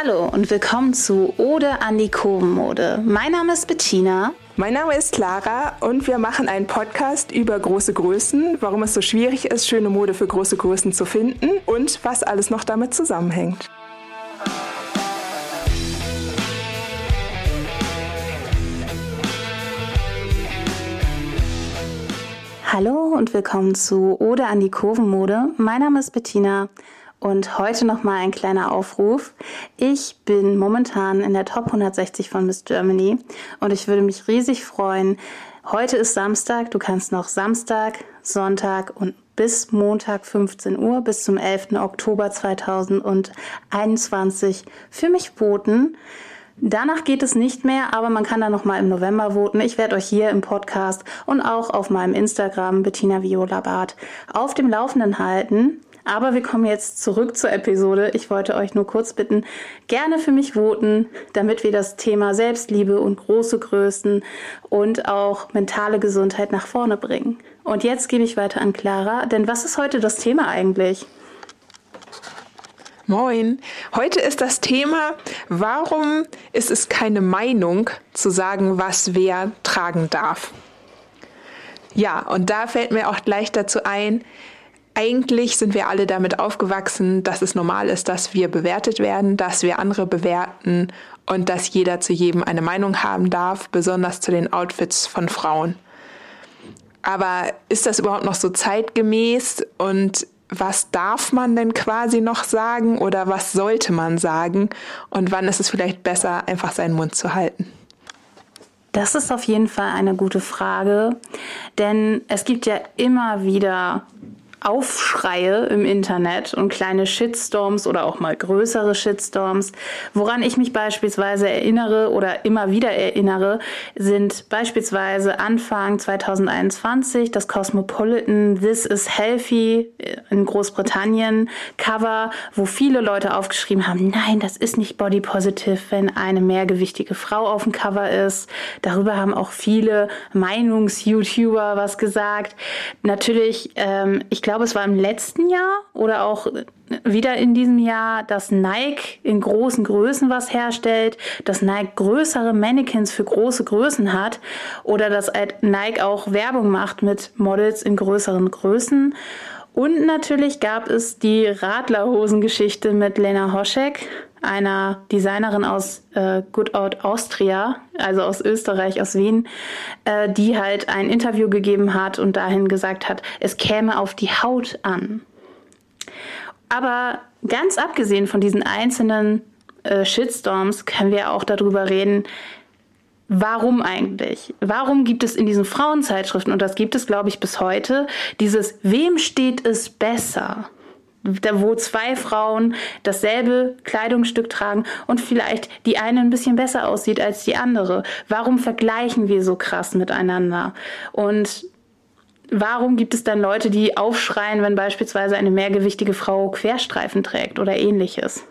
Hallo und willkommen zu Ode an die Kurvenmode. Mein Name ist Bettina. Mein Name ist Clara und wir machen einen Podcast über große Größen, warum es so schwierig ist, schöne Mode für große Größen zu finden und was alles noch damit zusammenhängt. Hallo und willkommen zu Ode an die Kurvenmode. Mein Name ist Bettina und heute nochmal ein kleiner Aufruf. Ich bin momentan in der Top 160 von Miss Germany und ich würde mich riesig freuen. Heute ist Samstag, du kannst noch Samstag, Sonntag und bis Montag 15 Uhr bis zum 11. Oktober 2021 für mich voten. Danach geht es nicht mehr, aber man kann dann noch mal im November voten. Ich werde euch hier im Podcast und auch auf meinem Instagram Bettina Viola Bart auf dem Laufenden halten. Aber wir kommen jetzt zurück zur Episode. Ich wollte euch nur kurz bitten, gerne für mich voten, damit wir das Thema Selbstliebe und große Größen und auch mentale Gesundheit nach vorne bringen. Und jetzt gebe ich weiter an Clara, denn was ist heute das Thema eigentlich? Moin. Heute ist das Thema, warum ist es keine Meinung zu sagen, was wer tragen darf. Ja, und da fällt mir auch gleich dazu ein, eigentlich sind wir alle damit aufgewachsen, dass es normal ist, dass wir bewertet werden, dass wir andere bewerten und dass jeder zu jedem eine Meinung haben darf, besonders zu den Outfits von Frauen. Aber ist das überhaupt noch so zeitgemäß und was darf man denn quasi noch sagen oder was sollte man sagen und wann ist es vielleicht besser, einfach seinen Mund zu halten? Das ist auf jeden Fall eine gute Frage, denn es gibt ja immer wieder Aufschreie im Internet und kleine Shitstorms oder auch mal größere Shitstorms. Woran ich mich beispielsweise erinnere oder immer wieder erinnere, sind beispielsweise Anfang 2021 das Cosmopolitan This is Healthy in Großbritannien Cover, wo viele Leute aufgeschrieben haben, nein, das ist nicht body positive, wenn eine mehrgewichtige Frau auf dem Cover ist. Darüber haben auch viele Meinungs-YouTuber was gesagt. Natürlich, ähm, ich glaube, es war im letzten Jahr oder auch wieder in diesem Jahr, dass Nike in großen Größen was herstellt, dass Nike größere Mannequins für große Größen hat oder dass Nike auch Werbung macht mit Models in größeren Größen. Und natürlich gab es die Radlerhosengeschichte mit Lena Hoschek, einer Designerin aus äh, Good Out Austria, also aus Österreich, aus Wien, äh, die halt ein Interview gegeben hat und dahin gesagt hat, es käme auf die Haut an. Aber ganz abgesehen von diesen einzelnen äh, Shitstorms können wir auch darüber reden, Warum eigentlich? Warum gibt es in diesen Frauenzeitschriften, und das gibt es, glaube ich, bis heute, dieses Wem steht es besser? Wo zwei Frauen dasselbe Kleidungsstück tragen und vielleicht die eine ein bisschen besser aussieht als die andere. Warum vergleichen wir so krass miteinander? Und warum gibt es dann Leute, die aufschreien, wenn beispielsweise eine mehrgewichtige Frau Querstreifen trägt oder ähnliches?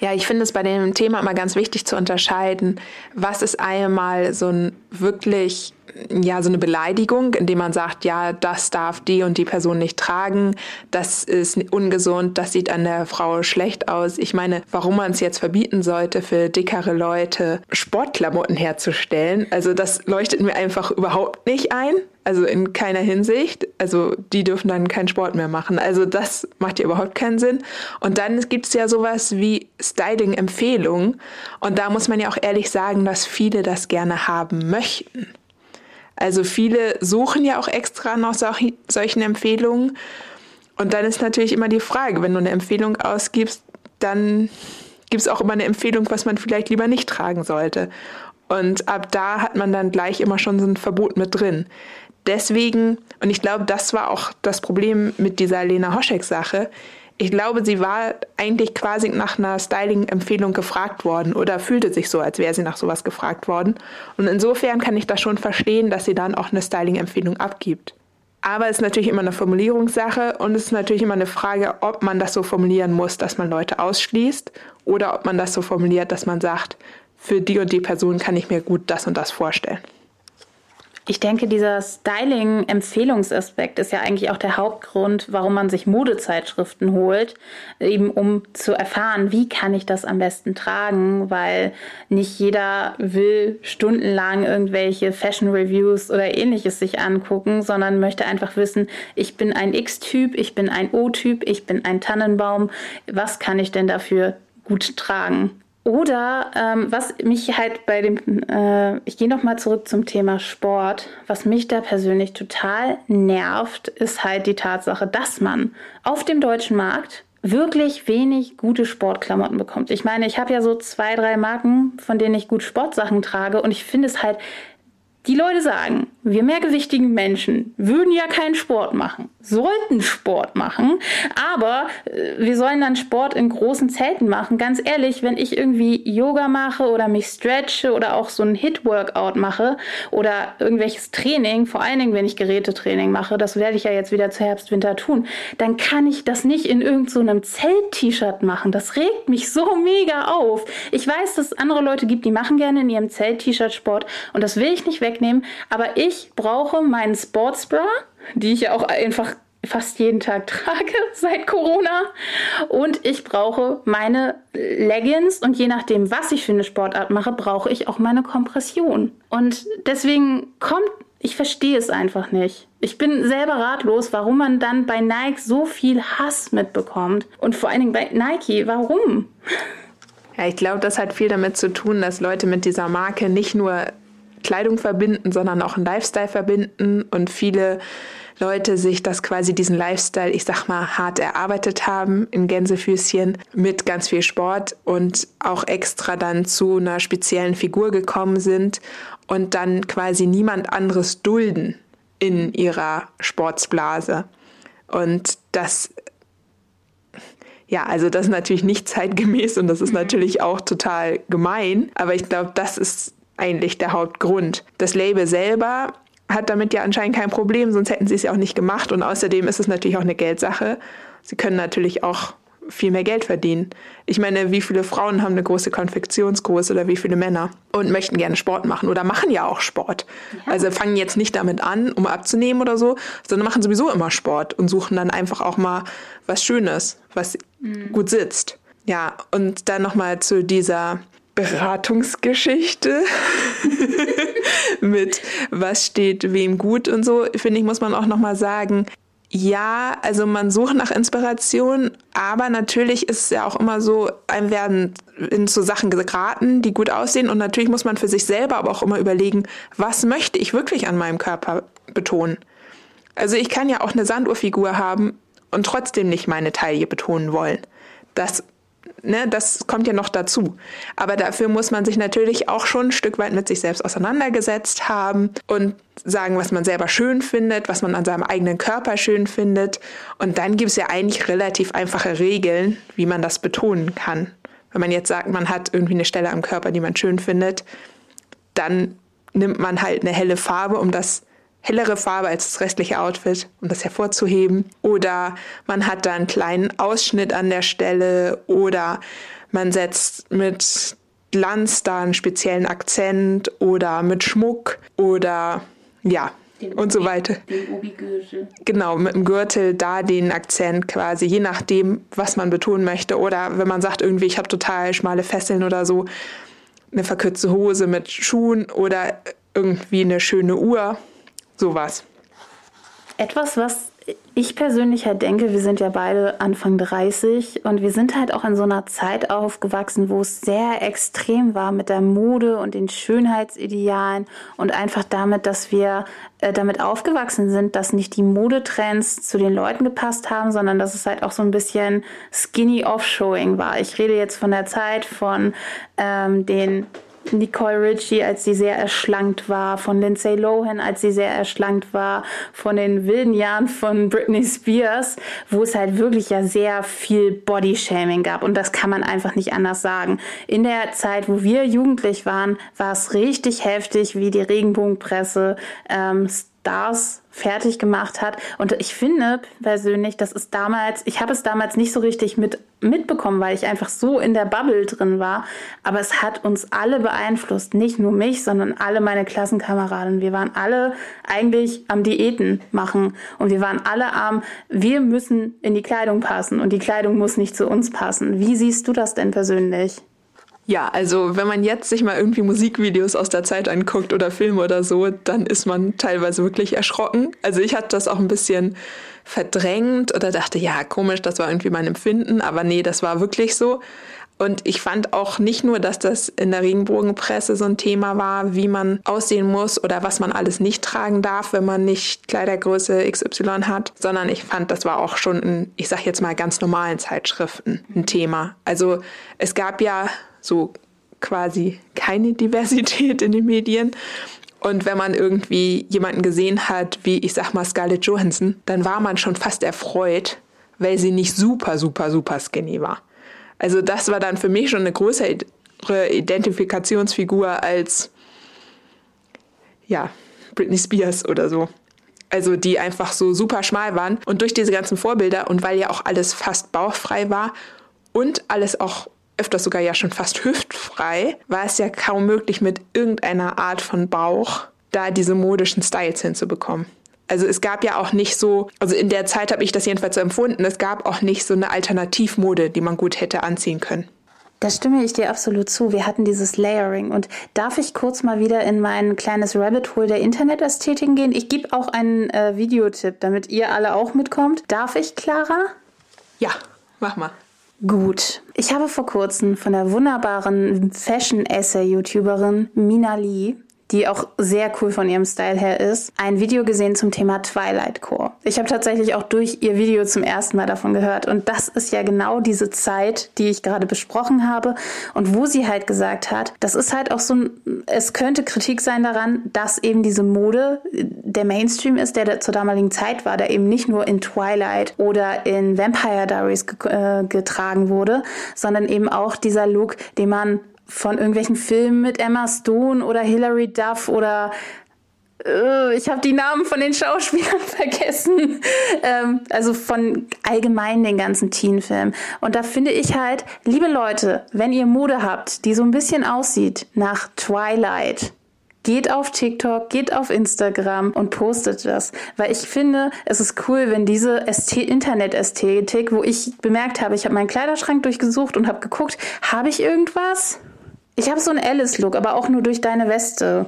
Ja, ich finde es bei dem Thema immer ganz wichtig zu unterscheiden, was ist einmal so ein wirklich ja, so eine Beleidigung, indem man sagt, ja, das darf die und die Person nicht tragen, das ist ungesund, das sieht an der Frau schlecht aus. Ich meine, warum man es jetzt verbieten sollte, für dickere Leute Sportklamotten herzustellen, also das leuchtet mir einfach überhaupt nicht ein. Also in keiner Hinsicht. Also die dürfen dann keinen Sport mehr machen. Also das macht ja überhaupt keinen Sinn. Und dann gibt es ja sowas wie Styling-Empfehlungen. Und da muss man ja auch ehrlich sagen, dass viele das gerne haben möchten. Also viele suchen ja auch extra nach solchen Empfehlungen. Und dann ist natürlich immer die Frage, wenn du eine Empfehlung ausgibst, dann gibt es auch immer eine Empfehlung, was man vielleicht lieber nicht tragen sollte. Und ab da hat man dann gleich immer schon so ein Verbot mit drin. Deswegen, und ich glaube, das war auch das Problem mit dieser Lena Hoschek-Sache, ich glaube, sie war eigentlich quasi nach einer Styling-Empfehlung gefragt worden oder fühlte sich so, als wäre sie nach sowas gefragt worden. Und insofern kann ich das schon verstehen, dass sie dann auch eine Styling-Empfehlung abgibt. Aber es ist natürlich immer eine Formulierungssache und es ist natürlich immer eine Frage, ob man das so formulieren muss, dass man Leute ausschließt oder ob man das so formuliert, dass man sagt, für die und die Person kann ich mir gut das und das vorstellen. Ich denke, dieser Styling-Empfehlungsaspekt ist ja eigentlich auch der Hauptgrund, warum man sich Modezeitschriften holt, eben um zu erfahren, wie kann ich das am besten tragen, weil nicht jeder will stundenlang irgendwelche Fashion Reviews oder ähnliches sich angucken, sondern möchte einfach wissen, ich bin ein X-Typ, ich bin ein O-Typ, ich bin ein Tannenbaum, was kann ich denn dafür gut tragen? Oder ähm, was mich halt bei dem, äh, ich gehe nochmal zurück zum Thema Sport, was mich da persönlich total nervt, ist halt die Tatsache, dass man auf dem deutschen Markt wirklich wenig gute Sportklamotten bekommt. Ich meine, ich habe ja so zwei, drei Marken, von denen ich gut Sportsachen trage und ich finde es halt die Leute sagen, wir mehrgewichtigen Menschen würden ja keinen Sport machen, sollten Sport machen, aber äh, wir sollen dann Sport in großen Zelten machen. Ganz ehrlich, wenn ich irgendwie Yoga mache oder mich stretche oder auch so ein Hit-Workout mache oder irgendwelches Training, vor allen Dingen, wenn ich Gerätetraining mache, das werde ich ja jetzt wieder zu Herbst, Winter tun, dann kann ich das nicht in irgendeinem so Zelt-T-Shirt machen. Das regt mich so mega auf. Ich weiß, dass es andere Leute gibt, die machen gerne in ihrem Zelt-T-Shirt Sport und das will ich nicht weg wegnehmen. Aber ich brauche meinen Sportsbra, die ich ja auch einfach fast jeden Tag trage seit Corona. Und ich brauche meine Leggings und je nachdem, was ich für eine Sportart mache, brauche ich auch meine Kompression. Und deswegen kommt, ich verstehe es einfach nicht. Ich bin selber ratlos, warum man dann bei Nike so viel Hass mitbekommt. Und vor allen Dingen bei Nike, warum? Ja, ich glaube, das hat viel damit zu tun, dass Leute mit dieser Marke nicht nur Kleidung verbinden, sondern auch einen Lifestyle verbinden und viele Leute sich das quasi diesen Lifestyle, ich sag mal, hart erarbeitet haben in Gänsefüßchen mit ganz viel Sport und auch extra dann zu einer speziellen Figur gekommen sind und dann quasi niemand anderes dulden in ihrer Sportsblase. Und das ja, also das ist natürlich nicht zeitgemäß und das ist mhm. natürlich auch total gemein. Aber ich glaube, das ist eigentlich der Hauptgrund. Das Label selber hat damit ja anscheinend kein Problem, sonst hätten sie es ja auch nicht gemacht. Und außerdem ist es natürlich auch eine Geldsache. Sie können natürlich auch viel mehr Geld verdienen. Ich meine, wie viele Frauen haben eine große Konfektionsgröße oder wie viele Männer und möchten gerne Sport machen oder machen ja auch Sport. Ja. Also fangen jetzt nicht damit an, um abzunehmen oder so, sondern machen sowieso immer Sport und suchen dann einfach auch mal was Schönes, was mhm. gut sitzt. Ja, und dann nochmal zu dieser Beratungsgeschichte mit was steht wem gut und so, finde ich, muss man auch nochmal sagen, ja, also man sucht nach Inspiration, aber natürlich ist es ja auch immer so, einem werden in so Sachen geraten, die gut aussehen und natürlich muss man für sich selber aber auch immer überlegen, was möchte ich wirklich an meinem Körper betonen. Also ich kann ja auch eine Sanduhrfigur haben und trotzdem nicht meine Taille betonen wollen. Das ne, das kommt ja noch dazu. Aber dafür muss man sich natürlich auch schon ein Stück weit mit sich selbst auseinandergesetzt haben und sagen, was man selber schön findet, was man an seinem eigenen Körper schön findet. Und dann gibt es ja eigentlich relativ einfache Regeln, wie man das betonen kann. Wenn man jetzt sagt, man hat irgendwie eine Stelle am Körper, die man schön findet, dann nimmt man halt eine helle Farbe, um das hellere Farbe als das restliche Outfit, um das hervorzuheben. Oder man hat da einen kleinen Ausschnitt an der Stelle oder man setzt mit Glanz da einen speziellen Akzent oder mit Schmuck oder ja, den und so weiter. Genau, mit dem Gürtel da den Akzent quasi, je nachdem, was man betonen möchte. Oder wenn man sagt, irgendwie, ich habe total schmale Fesseln oder so, eine verkürzte Hose mit Schuhen oder irgendwie eine schöne Uhr Sowas. Etwas, was ich persönlich halt denke, wir sind ja beide Anfang 30 und wir sind halt auch in so einer Zeit aufgewachsen, wo es sehr extrem war mit der Mode und den Schönheitsidealen und einfach damit, dass wir äh, damit aufgewachsen sind, dass nicht die Modetrends zu den Leuten gepasst haben, sondern dass es halt auch so ein bisschen skinny Offshowing war. Ich rede jetzt von der Zeit von ähm, den Nicole Richie, als sie sehr erschlankt war, von Lindsay Lohan, als sie sehr erschlankt war, von den wilden Jahren von Britney Spears, wo es halt wirklich ja sehr viel Bodyshaming gab. Und das kann man einfach nicht anders sagen. In der Zeit, wo wir jugendlich waren, war es richtig heftig, wie die Regenbogenpresse ähm, Stars fertig gemacht hat. Und ich finde persönlich, das ist damals, ich habe es damals nicht so richtig mit, mitbekommen, weil ich einfach so in der Bubble drin war. Aber es hat uns alle beeinflusst. Nicht nur mich, sondern alle meine Klassenkameraden. Wir waren alle eigentlich am Diäten machen. Und wir waren alle am, wir müssen in die Kleidung passen. Und die Kleidung muss nicht zu uns passen. Wie siehst du das denn persönlich? Ja, also wenn man jetzt sich mal irgendwie Musikvideos aus der Zeit anguckt oder Filme oder so, dann ist man teilweise wirklich erschrocken. Also ich hatte das auch ein bisschen verdrängt oder dachte, ja, komisch, das war irgendwie mein Empfinden, aber nee, das war wirklich so. Und ich fand auch nicht nur, dass das in der Regenbogenpresse so ein Thema war, wie man aussehen muss oder was man alles nicht tragen darf, wenn man nicht Kleidergröße XY hat, sondern ich fand, das war auch schon in, ich sag jetzt mal, ganz normalen Zeitschriften ein Thema. Also es gab ja so quasi keine Diversität in den Medien. Und wenn man irgendwie jemanden gesehen hat, wie ich sag mal Scarlett Johansson, dann war man schon fast erfreut, weil sie nicht super, super, super skinny war. Also das war dann für mich schon eine größere Identifikationsfigur als, ja, Britney Spears oder so. Also die einfach so super schmal waren. Und durch diese ganzen Vorbilder und weil ja auch alles fast bauchfrei war und alles auch öfters sogar ja schon fast hüftfrei, war es ja kaum möglich, mit irgendeiner Art von Bauch da diese modischen Styles hinzubekommen. Also es gab ja auch nicht so, also in der Zeit habe ich das jedenfalls so empfunden, es gab auch nicht so eine Alternativmode, die man gut hätte anziehen können. Da stimme ich dir absolut zu. Wir hatten dieses Layering. Und darf ich kurz mal wieder in mein kleines Rabbit Hole der Internetästhetik gehen? Ich gebe auch einen äh, Videotipp, damit ihr alle auch mitkommt. Darf ich, Clara? Ja, mach mal. Gut. Ich habe vor kurzem von der wunderbaren Fashion-Essay-YouTuberin Mina Lee die auch sehr cool von ihrem Style her ist, ein Video gesehen zum Thema Twilight Core. Ich habe tatsächlich auch durch ihr Video zum ersten Mal davon gehört und das ist ja genau diese Zeit, die ich gerade besprochen habe und wo sie halt gesagt hat, das ist halt auch so ein, es könnte Kritik sein daran, dass eben diese Mode der Mainstream ist, der zur damaligen Zeit war, der eben nicht nur in Twilight oder in Vampire Diaries äh, getragen wurde, sondern eben auch dieser Look, den man von irgendwelchen Filmen mit Emma Stone oder Hilary Duff oder äh, ich habe die Namen von den Schauspielern vergessen. ähm, also von allgemein den ganzen Teenfilmen. Und da finde ich halt, liebe Leute, wenn ihr Mode habt, die so ein bisschen aussieht nach Twilight, geht auf TikTok, geht auf Instagram und postet das. Weil ich finde, es ist cool, wenn diese Internet-Ästhetik, wo ich bemerkt habe, ich habe meinen Kleiderschrank durchgesucht und habe geguckt, habe ich irgendwas? Ich habe so einen Alice-Look, aber auch nur durch deine Weste.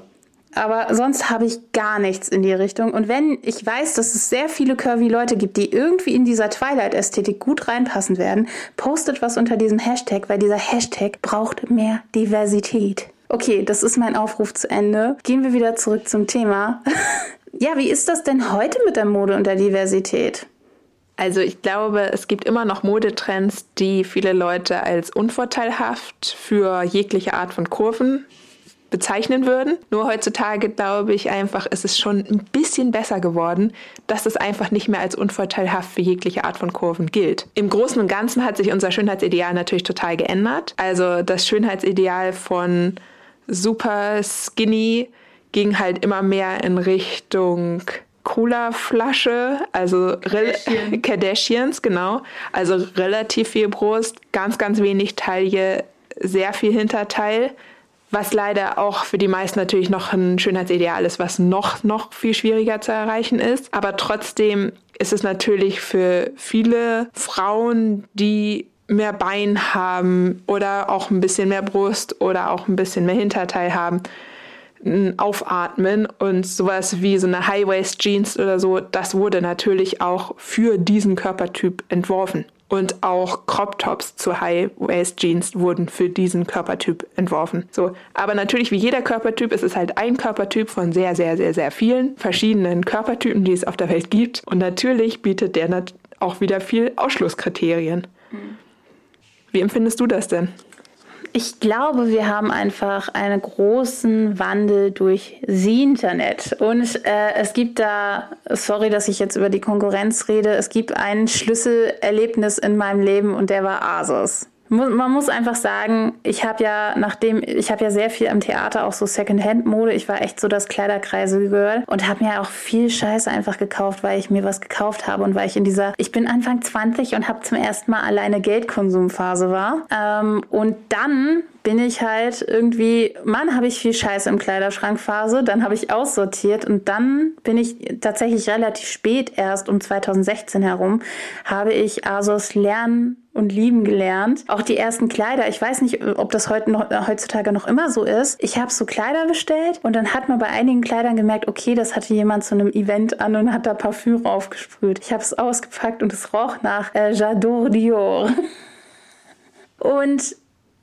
Aber sonst habe ich gar nichts in die Richtung. Und wenn ich weiß, dass es sehr viele curvy Leute gibt, die irgendwie in dieser Twilight-Ästhetik gut reinpassen werden, postet was unter diesem Hashtag, weil dieser Hashtag braucht mehr Diversität. Okay, das ist mein Aufruf zu Ende. Gehen wir wieder zurück zum Thema. ja, wie ist das denn heute mit der Mode und der Diversität? Also ich glaube, es gibt immer noch Modetrends, die viele Leute als unvorteilhaft für jegliche Art von Kurven bezeichnen würden. Nur heutzutage glaube ich einfach, ist es schon ein bisschen besser geworden, dass es einfach nicht mehr als unvorteilhaft für jegliche Art von Kurven gilt. Im Großen und Ganzen hat sich unser Schönheitsideal natürlich total geändert. Also das Schönheitsideal von super skinny ging halt immer mehr in Richtung Cola-Flasche, also Kardashian. Kardashians, genau. Also relativ viel Brust, ganz, ganz wenig Taille, sehr viel Hinterteil. Was leider auch für die meisten natürlich noch ein Schönheitsideal ist, was noch, noch viel schwieriger zu erreichen ist. Aber trotzdem ist es natürlich für viele Frauen, die mehr Bein haben oder auch ein bisschen mehr Brust oder auch ein bisschen mehr Hinterteil haben, Aufatmen und sowas wie so eine High-Waist-Jeans oder so, das wurde natürlich auch für diesen Körpertyp entworfen. Und auch Crop Tops zu High-Waist Jeans wurden für diesen Körpertyp entworfen. So. Aber natürlich, wie jeder Körpertyp, ist es halt ein Körpertyp von sehr, sehr, sehr, sehr vielen verschiedenen Körpertypen, die es auf der Welt gibt. Und natürlich bietet der auch wieder viel Ausschlusskriterien. Mhm. Wie empfindest du das denn? Ich glaube, wir haben einfach einen großen Wandel durch das Internet. Und äh, es gibt da, sorry, dass ich jetzt über die Konkurrenz rede, es gibt ein Schlüsselerlebnis in meinem Leben und der war Asos. Man muss einfach sagen, ich habe ja, nachdem, ich habe ja sehr viel am Theater auch so Secondhand-Mode. Ich war echt so das Kleiderkreise-Girl und habe mir auch viel Scheiße einfach gekauft, weil ich mir was gekauft habe und weil ich in dieser, ich bin Anfang 20 und habe zum ersten Mal alleine Geldkonsumphase war. Ähm, und dann bin ich halt irgendwie, Mann, habe ich viel Scheiße im Kleiderschrank Phase, dann habe ich aussortiert und dann bin ich tatsächlich relativ spät erst um 2016 herum, habe ich Asos lernen und lieben gelernt. Auch die ersten Kleider. Ich weiß nicht, ob das heute noch, heutzutage noch immer so ist. Ich habe so Kleider bestellt und dann hat man bei einigen Kleidern gemerkt, okay, das hatte jemand zu einem Event an und hat da Parfüm aufgesprüht. Ich habe es ausgepackt und es roch nach äh, J'adore Dior. Und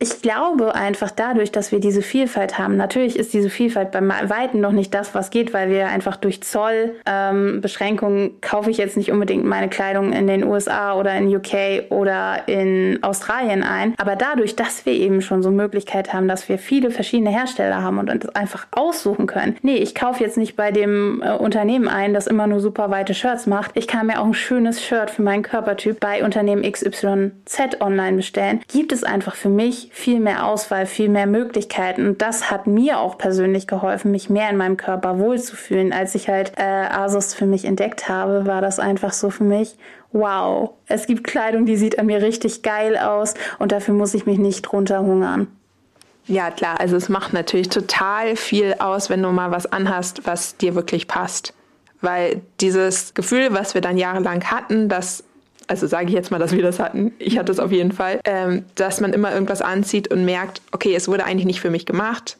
ich glaube einfach dadurch, dass wir diese Vielfalt haben. Natürlich ist diese Vielfalt beim Weiten noch nicht das, was geht, weil wir einfach durch Zollbeschränkungen ähm, kaufe ich jetzt nicht unbedingt meine Kleidung in den USA oder in UK oder in Australien ein. Aber dadurch, dass wir eben schon so Möglichkeit haben, dass wir viele verschiedene Hersteller haben und uns einfach aussuchen können. Nee, ich kaufe jetzt nicht bei dem äh, Unternehmen ein, das immer nur super weite Shirts macht. Ich kann mir auch ein schönes Shirt für meinen Körpertyp bei Unternehmen XYZ online bestellen. Gibt es einfach für mich viel mehr Auswahl, viel mehr Möglichkeiten. Und das hat mir auch persönlich geholfen, mich mehr in meinem Körper wohlzufühlen. Als ich halt äh, Asus für mich entdeckt habe, war das einfach so für mich, wow, es gibt Kleidung, die sieht an mir richtig geil aus und dafür muss ich mich nicht runterhungern. Ja, klar, also es macht natürlich total viel aus, wenn du mal was anhast, was dir wirklich passt. Weil dieses Gefühl, was wir dann jahrelang hatten, dass also sage ich jetzt mal, dass wir das hatten, ich hatte es auf jeden Fall, ähm, dass man immer irgendwas anzieht und merkt, okay, es wurde eigentlich nicht für mich gemacht.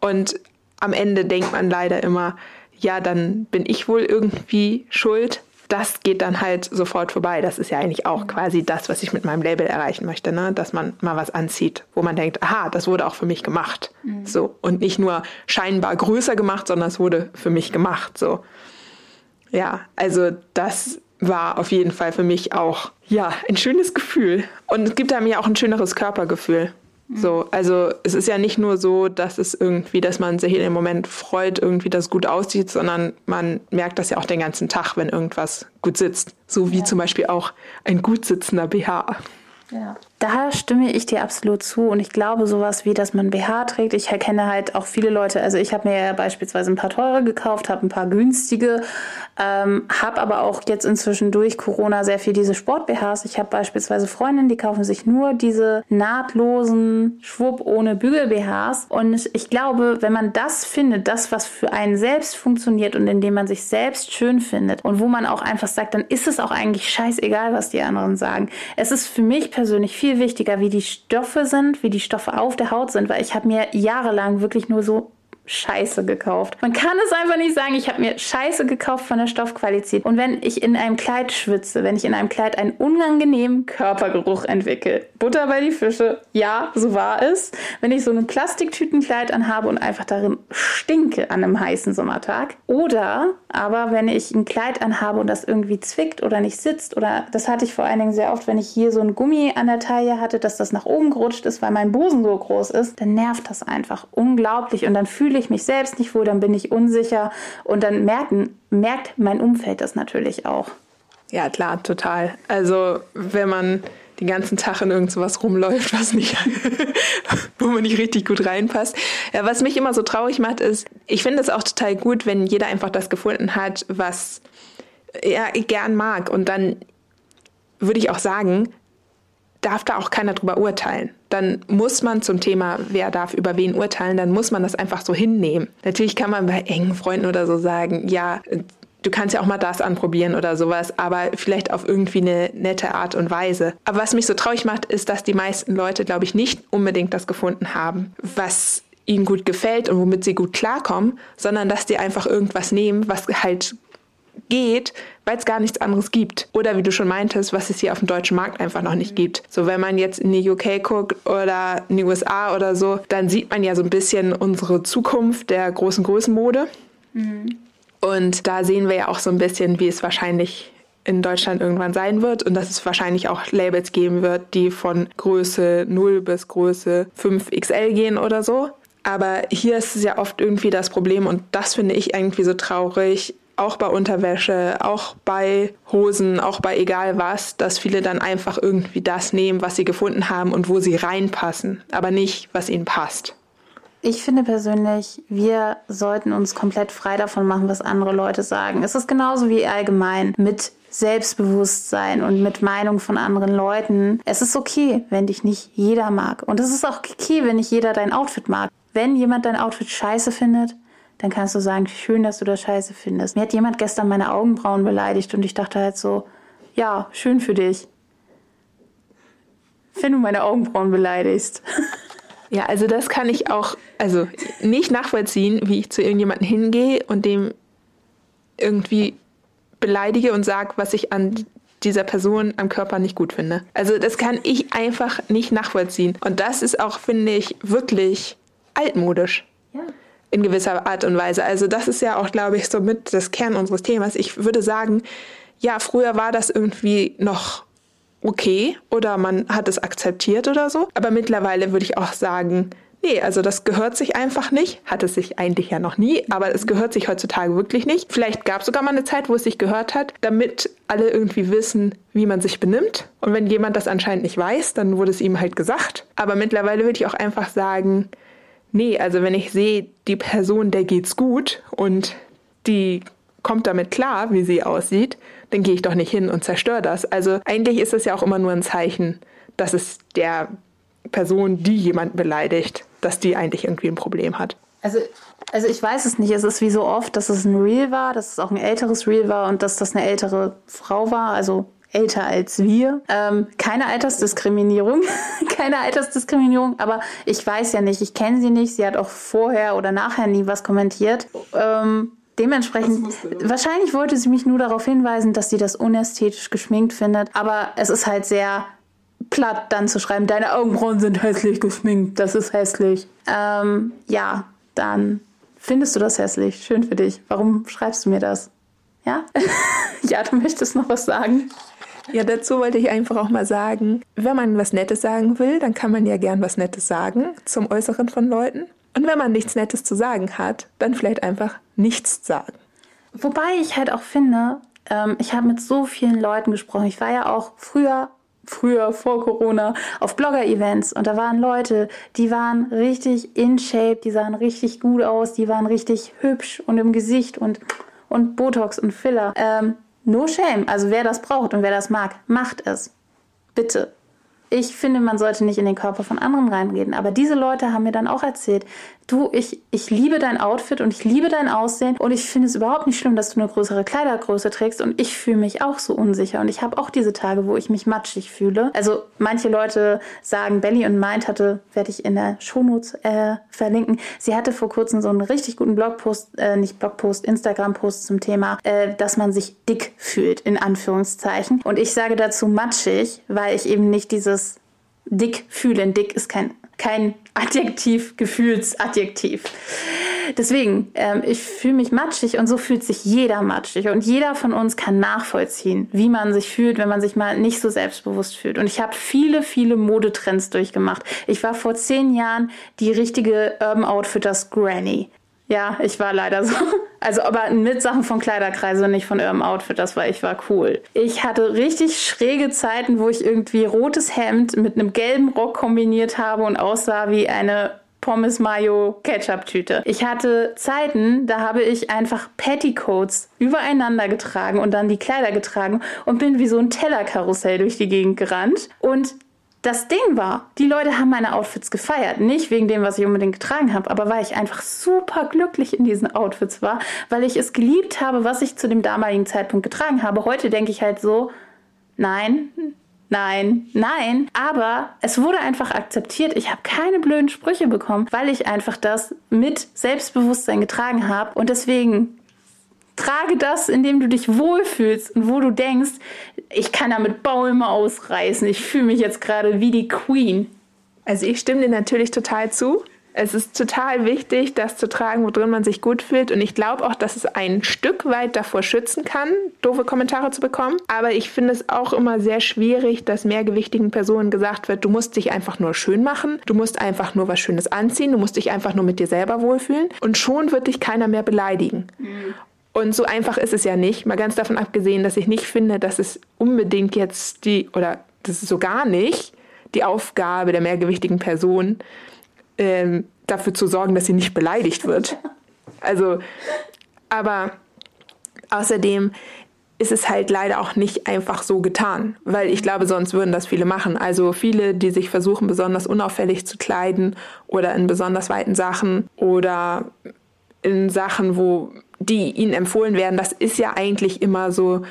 Und am Ende denkt man leider immer, ja, dann bin ich wohl irgendwie schuld. Das geht dann halt sofort vorbei. Das ist ja eigentlich auch quasi das, was ich mit meinem Label erreichen möchte, ne? dass man mal was anzieht, wo man denkt, aha, das wurde auch für mich gemacht. Mhm. So. Und nicht nur scheinbar größer gemacht, sondern es wurde für mich gemacht. So. Ja, also das war auf jeden Fall für mich auch ja ein schönes Gefühl und es gibt einem ja auch ein schöneres Körpergefühl. Mhm. So, also es ist ja nicht nur so, dass es irgendwie, dass man sich in dem Moment freut, irgendwie, dass es gut aussieht, sondern man merkt das ja auch den ganzen Tag, wenn irgendwas gut sitzt. So wie ja. zum Beispiel auch ein gut sitzender BH. Ja. Da stimme ich dir absolut zu und ich glaube sowas wie, dass man BH trägt. Ich erkenne halt auch viele Leute, also ich habe mir ja beispielsweise ein paar teure gekauft, habe ein paar günstige, ähm, habe aber auch jetzt inzwischen durch Corona sehr viel diese Sport-BHs. Ich habe beispielsweise Freundinnen, die kaufen sich nur diese nahtlosen, schwupp ohne Bügel-BHs und ich glaube, wenn man das findet, das, was für einen selbst funktioniert und in dem man sich selbst schön findet und wo man auch einfach sagt, dann ist es auch eigentlich scheißegal, was die anderen sagen. Es ist für mich persönlich viel viel wichtiger, wie die Stoffe sind, wie die Stoffe auf der Haut sind, weil ich habe mir jahrelang wirklich nur so Scheiße gekauft. Man kann es einfach nicht sagen, ich habe mir Scheiße gekauft von der Stoffqualität. Und wenn ich in einem Kleid schwitze, wenn ich in einem Kleid einen unangenehmen Körpergeruch entwickle, Butter bei die Fische, ja, so war es. Wenn ich so ein Plastiktütenkleid anhabe und einfach darin stinke an einem heißen Sommertag. Oder aber wenn ich ein Kleid anhabe und das irgendwie zwickt oder nicht sitzt, oder das hatte ich vor allen Dingen sehr oft, wenn ich hier so ein Gummi an der Taille hatte, dass das nach oben gerutscht ist, weil mein Busen so groß ist, dann nervt das einfach unglaublich. Und dann fühle fühle ich mich selbst nicht wohl, dann bin ich unsicher und dann merken, merkt mein Umfeld das natürlich auch. Ja, klar, total. Also wenn man den ganzen Tag in irgendwas rumläuft, was nicht, wo man nicht richtig gut reinpasst. Ja, was mich immer so traurig macht, ist, ich finde es auch total gut, wenn jeder einfach das gefunden hat, was er gern mag. Und dann würde ich auch sagen, darf da auch keiner drüber urteilen. Dann muss man zum Thema, wer darf über wen urteilen, dann muss man das einfach so hinnehmen. Natürlich kann man bei engen Freunden oder so sagen, ja, du kannst ja auch mal das anprobieren oder sowas, aber vielleicht auf irgendwie eine nette Art und Weise. Aber was mich so traurig macht, ist, dass die meisten Leute, glaube ich, nicht unbedingt das gefunden haben, was ihnen gut gefällt und womit sie gut klarkommen, sondern dass die einfach irgendwas nehmen, was halt geht, weil es gar nichts anderes gibt. Oder wie du schon meintest, was es hier auf dem deutschen Markt einfach noch nicht gibt. So, wenn man jetzt in die UK guckt oder in die USA oder so, dann sieht man ja so ein bisschen unsere Zukunft der großen Größenmode. Mhm. Und da sehen wir ja auch so ein bisschen, wie es wahrscheinlich in Deutschland irgendwann sein wird und dass es wahrscheinlich auch Labels geben wird, die von Größe 0 bis Größe 5XL gehen oder so. Aber hier ist es ja oft irgendwie das Problem und das finde ich irgendwie so traurig, auch bei Unterwäsche, auch bei Hosen, auch bei egal was, dass viele dann einfach irgendwie das nehmen, was sie gefunden haben und wo sie reinpassen, aber nicht, was ihnen passt. Ich finde persönlich, wir sollten uns komplett frei davon machen, was andere Leute sagen. Es ist genauso wie allgemein mit Selbstbewusstsein und mit Meinung von anderen Leuten. Es ist okay, wenn dich nicht jeder mag. Und es ist auch okay, wenn nicht jeder dein Outfit mag. Wenn jemand dein Outfit scheiße findet, dann kannst du sagen, schön, dass du das scheiße findest. Mir hat jemand gestern meine Augenbrauen beleidigt und ich dachte halt so, ja, schön für dich. Wenn du meine Augenbrauen beleidigst. Ja, also das kann ich auch, also nicht nachvollziehen, wie ich zu irgendjemandem hingehe und dem irgendwie beleidige und sage, was ich an dieser Person am Körper nicht gut finde. Also das kann ich einfach nicht nachvollziehen. Und das ist auch, finde ich, wirklich altmodisch. Ja. In gewisser Art und Weise. Also das ist ja auch, glaube ich, so mit das Kern unseres Themas. Ich würde sagen, ja, früher war das irgendwie noch okay oder man hat es akzeptiert oder so. Aber mittlerweile würde ich auch sagen, nee, also das gehört sich einfach nicht. Hat es sich eigentlich ja noch nie, aber es gehört sich heutzutage wirklich nicht. Vielleicht gab es sogar mal eine Zeit, wo es sich gehört hat, damit alle irgendwie wissen, wie man sich benimmt. Und wenn jemand das anscheinend nicht weiß, dann wurde es ihm halt gesagt. Aber mittlerweile würde ich auch einfach sagen, nee, also wenn ich sehe, die Person, der geht's gut und die kommt damit klar, wie sie aussieht, dann gehe ich doch nicht hin und zerstöre das. Also eigentlich ist es ja auch immer nur ein Zeichen, dass es der Person, die jemand beleidigt, dass die eigentlich irgendwie ein Problem hat. Also, also ich weiß es nicht. Es ist wie so oft, dass es ein Reel war, dass es auch ein älteres Reel war und dass das eine ältere Frau war, also älter als wir. Ähm, keine Altersdiskriminierung, keine Altersdiskriminierung, aber ich weiß ja nicht, ich kenne sie nicht. Sie hat auch vorher oder nachher nie was kommentiert. Ähm, Dementsprechend, wahrscheinlich wollte sie mich nur darauf hinweisen, dass sie das unästhetisch geschminkt findet. Aber es ist halt sehr platt dann zu schreiben, deine Augenbrauen sind hässlich geschminkt, das ist hässlich. Ähm, ja, dann findest du das hässlich. Schön für dich. Warum schreibst du mir das? Ja? ja, du möchtest noch was sagen. Ja, dazu wollte ich einfach auch mal sagen, wenn man was Nettes sagen will, dann kann man ja gern was Nettes sagen zum Äußeren von Leuten. Und wenn man nichts Nettes zu sagen hat, dann vielleicht einfach nichts sagen. Wobei ich halt auch finde, ähm, ich habe mit so vielen Leuten gesprochen. Ich war ja auch früher, früher vor Corona auf Blogger-Events und da waren Leute, die waren richtig in Shape, die sahen richtig gut aus, die waren richtig hübsch und im Gesicht und, und Botox und Filler. Ähm, no shame. Also wer das braucht und wer das mag, macht es. Bitte. Ich finde, man sollte nicht in den Körper von anderen reinreden. Aber diese Leute haben mir dann auch erzählt, du, ich, ich liebe dein Outfit und ich liebe dein Aussehen und ich finde es überhaupt nicht schlimm, dass du eine größere Kleidergröße trägst und ich fühle mich auch so unsicher und ich habe auch diese Tage, wo ich mich matschig fühle. Also manche Leute sagen, Belly und Mind hatte, werde ich in der Shownotes äh, verlinken, sie hatte vor kurzem so einen richtig guten Blogpost, äh, nicht Blogpost, Instagram-Post zum Thema, äh, dass man sich dick fühlt, in Anführungszeichen. Und ich sage dazu matschig, weil ich eben nicht dieses dick fühlen. Dick ist kein kein Adjektiv, Gefühlsadjektiv. Deswegen, ähm, ich fühle mich matschig und so fühlt sich jeder matschig. Und jeder von uns kann nachvollziehen, wie man sich fühlt, wenn man sich mal nicht so selbstbewusst fühlt. Und ich habe viele, viele Modetrends durchgemacht. Ich war vor zehn Jahren die richtige Urban Outfitters Granny. Ja, ich war leider so. Also, aber mit Sachen von Kleiderkreise, nicht von eurem Outfit. Das war, ich war cool. Ich hatte richtig schräge Zeiten, wo ich irgendwie rotes Hemd mit einem gelben Rock kombiniert habe und aussah wie eine Pommes Mayo Ketchup Tüte. Ich hatte Zeiten, da habe ich einfach Petticoats übereinander getragen und dann die Kleider getragen und bin wie so ein Tellerkarussell durch die Gegend gerannt und das Ding war, die Leute haben meine Outfits gefeiert. Nicht wegen dem, was ich unbedingt getragen habe, aber weil ich einfach super glücklich in diesen Outfits war, weil ich es geliebt habe, was ich zu dem damaligen Zeitpunkt getragen habe. Heute denke ich halt so, nein, nein, nein. Aber es wurde einfach akzeptiert. Ich habe keine blöden Sprüche bekommen, weil ich einfach das mit Selbstbewusstsein getragen habe. Und deswegen Trage das, in dem du dich wohlfühlst und wo du denkst, ich kann damit Bäume ausreißen. Ich fühle mich jetzt gerade wie die Queen. Also ich stimme dir natürlich total zu. Es ist total wichtig, das zu tragen, worin man sich gut fühlt. Und ich glaube auch, dass es ein Stück weit davor schützen kann, doofe Kommentare zu bekommen. Aber ich finde es auch immer sehr schwierig, dass mehrgewichtigen Personen gesagt wird, du musst dich einfach nur schön machen, du musst einfach nur was Schönes anziehen, du musst dich einfach nur mit dir selber wohlfühlen. Und schon wird dich keiner mehr beleidigen. Mhm. Und so einfach ist es ja nicht. Mal ganz davon abgesehen, dass ich nicht finde, dass es unbedingt jetzt die, oder das ist so gar nicht die Aufgabe der mehrgewichtigen Person, ähm, dafür zu sorgen, dass sie nicht beleidigt wird. Also, aber außerdem ist es halt leider auch nicht einfach so getan, weil ich glaube, sonst würden das viele machen. Also viele, die sich versuchen, besonders unauffällig zu kleiden oder in besonders weiten Sachen oder in Sachen, wo die ihnen empfohlen werden, das ist ja eigentlich immer so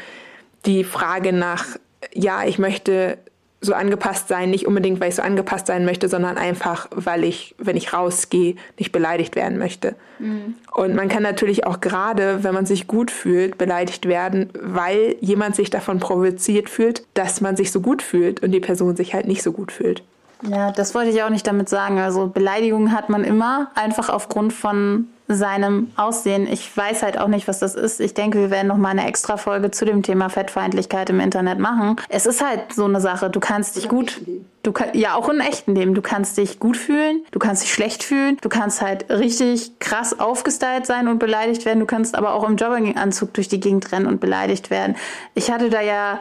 die Frage nach, ja, ich möchte so angepasst sein, nicht unbedingt, weil ich so angepasst sein möchte, sondern einfach, weil ich, wenn ich rausgehe, nicht beleidigt werden möchte. Mhm. Und man kann natürlich auch gerade, wenn man sich gut fühlt, beleidigt werden, weil jemand sich davon provoziert fühlt, dass man sich so gut fühlt und die Person sich halt nicht so gut fühlt. Ja, das wollte ich auch nicht damit sagen. Also Beleidigungen hat man immer, einfach aufgrund von seinem Aussehen. Ich weiß halt auch nicht, was das ist. Ich denke, wir werden noch mal eine extra Folge zu dem Thema Fettfeindlichkeit im Internet machen. Es ist halt so eine Sache. Du kannst dich gut, du kann, ja auch im echten Leben. Du kannst dich gut fühlen, du kannst dich schlecht fühlen, du kannst halt richtig krass aufgestylt sein und beleidigt werden. Du kannst aber auch im Jogginganzug durch die Gegend rennen und beleidigt werden. Ich hatte da ja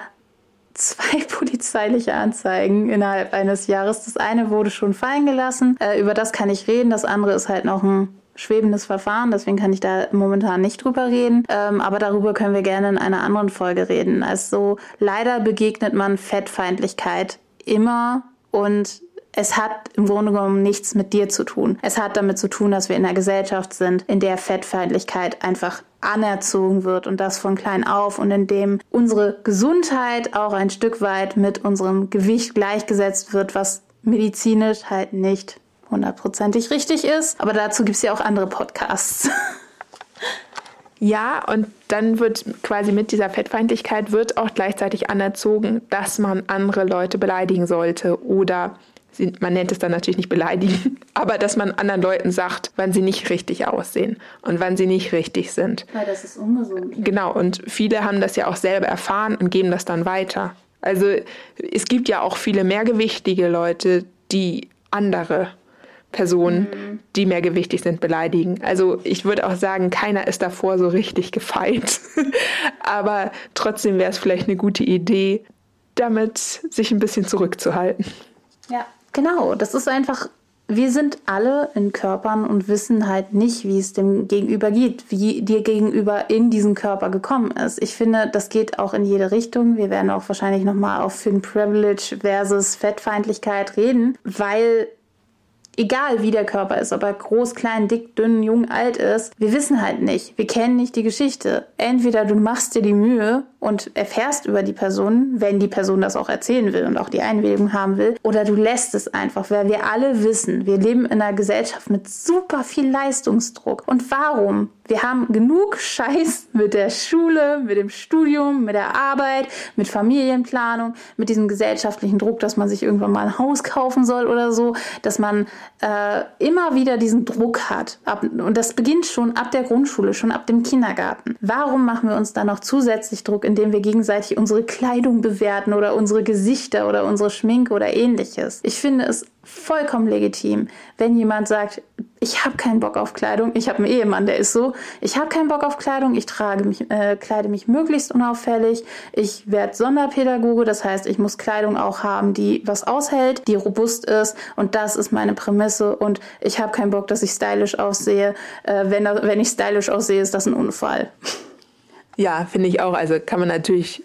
zwei polizeiliche Anzeigen innerhalb eines Jahres. Das eine wurde schon fallen gelassen. Äh, über das kann ich reden. Das andere ist halt noch ein schwebendes Verfahren, deswegen kann ich da momentan nicht drüber reden. Ähm, aber darüber können wir gerne in einer anderen Folge reden. Also leider begegnet man Fettfeindlichkeit immer und es hat im Grunde genommen nichts mit dir zu tun. Es hat damit zu tun, dass wir in einer Gesellschaft sind, in der Fettfeindlichkeit einfach anerzogen wird und das von klein auf und in dem unsere Gesundheit auch ein Stück weit mit unserem Gewicht gleichgesetzt wird, was medizinisch halt nicht hundertprozentig richtig ist. Aber dazu gibt es ja auch andere Podcasts. Ja, und dann wird quasi mit dieser Fettfeindlichkeit wird auch gleichzeitig anerzogen, dass man andere Leute beleidigen sollte oder man nennt es dann natürlich nicht beleidigen, aber dass man anderen Leuten sagt, wann sie nicht richtig aussehen und wann sie nicht richtig sind. Weil das ist ungesund. Genau, und viele haben das ja auch selber erfahren und geben das dann weiter. Also es gibt ja auch viele mehrgewichtige Leute, die andere Personen, mhm. die mehrgewichtig sind, beleidigen. Also ich würde auch sagen, keiner ist davor so richtig gefeit. aber trotzdem wäre es vielleicht eine gute Idee, damit sich ein bisschen zurückzuhalten. Ja, Genau, das ist einfach, wir sind alle in Körpern und wissen halt nicht, wie es dem Gegenüber geht, wie dir gegenüber in diesen Körper gekommen ist. Ich finde, das geht auch in jede Richtung. Wir werden auch wahrscheinlich nochmal auf Fin Privilege versus Fettfeindlichkeit reden, weil egal wie der Körper ist, ob er groß, klein, dick, dünn, jung, alt ist, wir wissen halt nicht. Wir kennen nicht die Geschichte. Entweder du machst dir die Mühe und erfährst über die Person, wenn die Person das auch erzählen will und auch die Einwilligung haben will, oder du lässt es einfach, weil wir alle wissen, wir leben in einer Gesellschaft mit super viel Leistungsdruck. Und warum? Wir haben genug Scheiß mit der Schule, mit dem Studium, mit der Arbeit, mit Familienplanung, mit diesem gesellschaftlichen Druck, dass man sich irgendwann mal ein Haus kaufen soll oder so, dass man äh, immer wieder diesen Druck hat. Ab, und das beginnt schon ab der Grundschule, schon ab dem Kindergarten. Warum machen wir uns da noch zusätzlich Druck, indem wir gegenseitig unsere Kleidung bewerten oder unsere Gesichter oder unsere Schminke oder ähnliches? Ich finde es vollkommen legitim, wenn jemand sagt, ich habe keinen Bock auf Kleidung, ich habe einen Ehemann, der ist so, ich habe keinen Bock auf Kleidung, ich trage mich, äh, kleide mich möglichst unauffällig, ich werde Sonderpädagoge, das heißt, ich muss Kleidung auch haben, die was aushält, die robust ist und das ist meine Prämisse und ich habe keinen Bock, dass ich stylisch aussehe. Äh, wenn, wenn ich stylisch aussehe, ist das ein Unfall. Ja, finde ich auch. Also kann man natürlich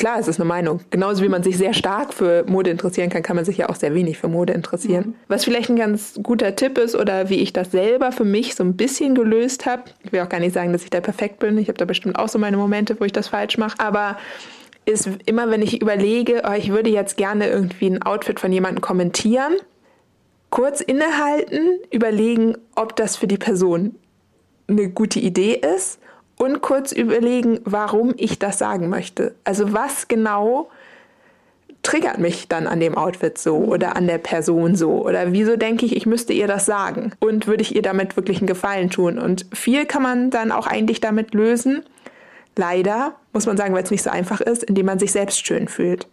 klar, es ist eine Meinung. Genauso wie man sich sehr stark für Mode interessieren kann, kann man sich ja auch sehr wenig für Mode interessieren. Mhm. Was vielleicht ein ganz guter Tipp ist oder wie ich das selber für mich so ein bisschen gelöst habe. Ich will auch gar nicht sagen, dass ich da perfekt bin. Ich habe da bestimmt auch so meine Momente, wo ich das falsch mache. Aber ist immer, wenn ich überlege, oh, ich würde jetzt gerne irgendwie ein Outfit von jemandem kommentieren, kurz innehalten, überlegen, ob das für die Person eine gute Idee ist und kurz überlegen, warum ich das sagen möchte. Also was genau triggert mich dann an dem Outfit so oder an der Person so oder wieso denke ich, ich müsste ihr das sagen und würde ich ihr damit wirklich einen Gefallen tun und viel kann man dann auch eigentlich damit lösen. Leider muss man sagen, weil es nicht so einfach ist, indem man sich selbst schön fühlt.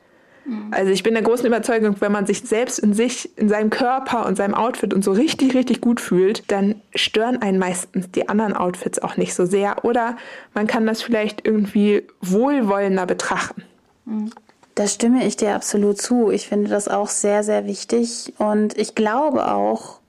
Also ich bin der großen Überzeugung, wenn man sich selbst in sich, in seinem Körper und seinem Outfit und so richtig, richtig gut fühlt, dann stören einen meistens die anderen Outfits auch nicht so sehr. Oder man kann das vielleicht irgendwie wohlwollender betrachten. Da stimme ich dir absolut zu. Ich finde das auch sehr, sehr wichtig. Und ich glaube auch,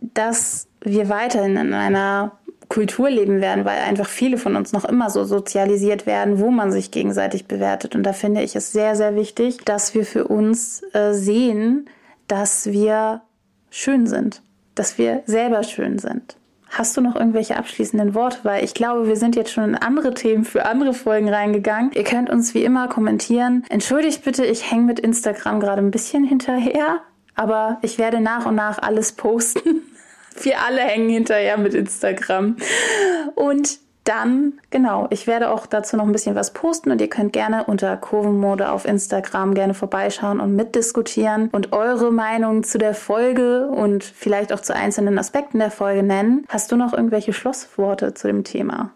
dass wir weiterhin in einer Kultur leben werden, weil einfach viele von uns noch immer so sozialisiert werden, wo man sich gegenseitig bewertet. Und da finde ich es sehr, sehr wichtig, dass wir für uns äh, sehen, dass wir schön sind, dass wir selber schön sind. Hast du noch irgendwelche abschließenden Worte? Weil ich glaube, wir sind jetzt schon in andere Themen für andere Folgen reingegangen. Ihr könnt uns wie immer kommentieren. Entschuldigt bitte, ich hänge mit Instagram gerade ein bisschen hinterher, aber ich werde nach und nach alles posten. Wir alle hängen hinterher mit Instagram. Und dann, genau, ich werde auch dazu noch ein bisschen was posten und ihr könnt gerne unter Kurvenmode auf Instagram gerne vorbeischauen und mitdiskutieren und eure Meinung zu der Folge und vielleicht auch zu einzelnen Aspekten der Folge nennen. Hast du noch irgendwelche Schlussworte zu dem Thema?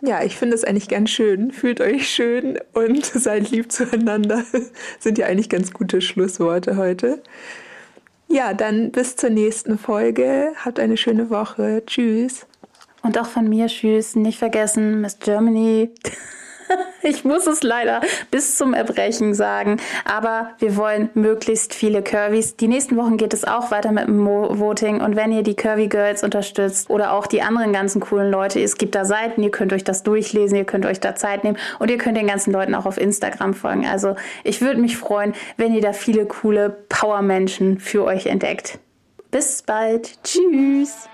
Ja, ich finde es eigentlich ganz schön. Fühlt euch schön und seid lieb zueinander. Sind ja eigentlich ganz gute Schlussworte heute. Ja, dann bis zur nächsten Folge. Habt eine schöne Woche. Tschüss. Und auch von mir tschüss. Nicht vergessen, Miss Germany. ich muss es leider bis zum Erbrechen sagen. Aber wir wollen möglichst viele Curvys. Die nächsten Wochen geht es auch weiter mit dem Voting. Und wenn ihr die Curvy Girls unterstützt oder auch die anderen ganzen coolen Leute, es gibt da Seiten, ihr könnt euch das durchlesen, ihr könnt euch da Zeit nehmen und ihr könnt den ganzen Leuten auch auf Instagram folgen. Also ich würde mich freuen, wenn ihr da viele coole Power-Menschen für euch entdeckt. Bis bald. Tschüss.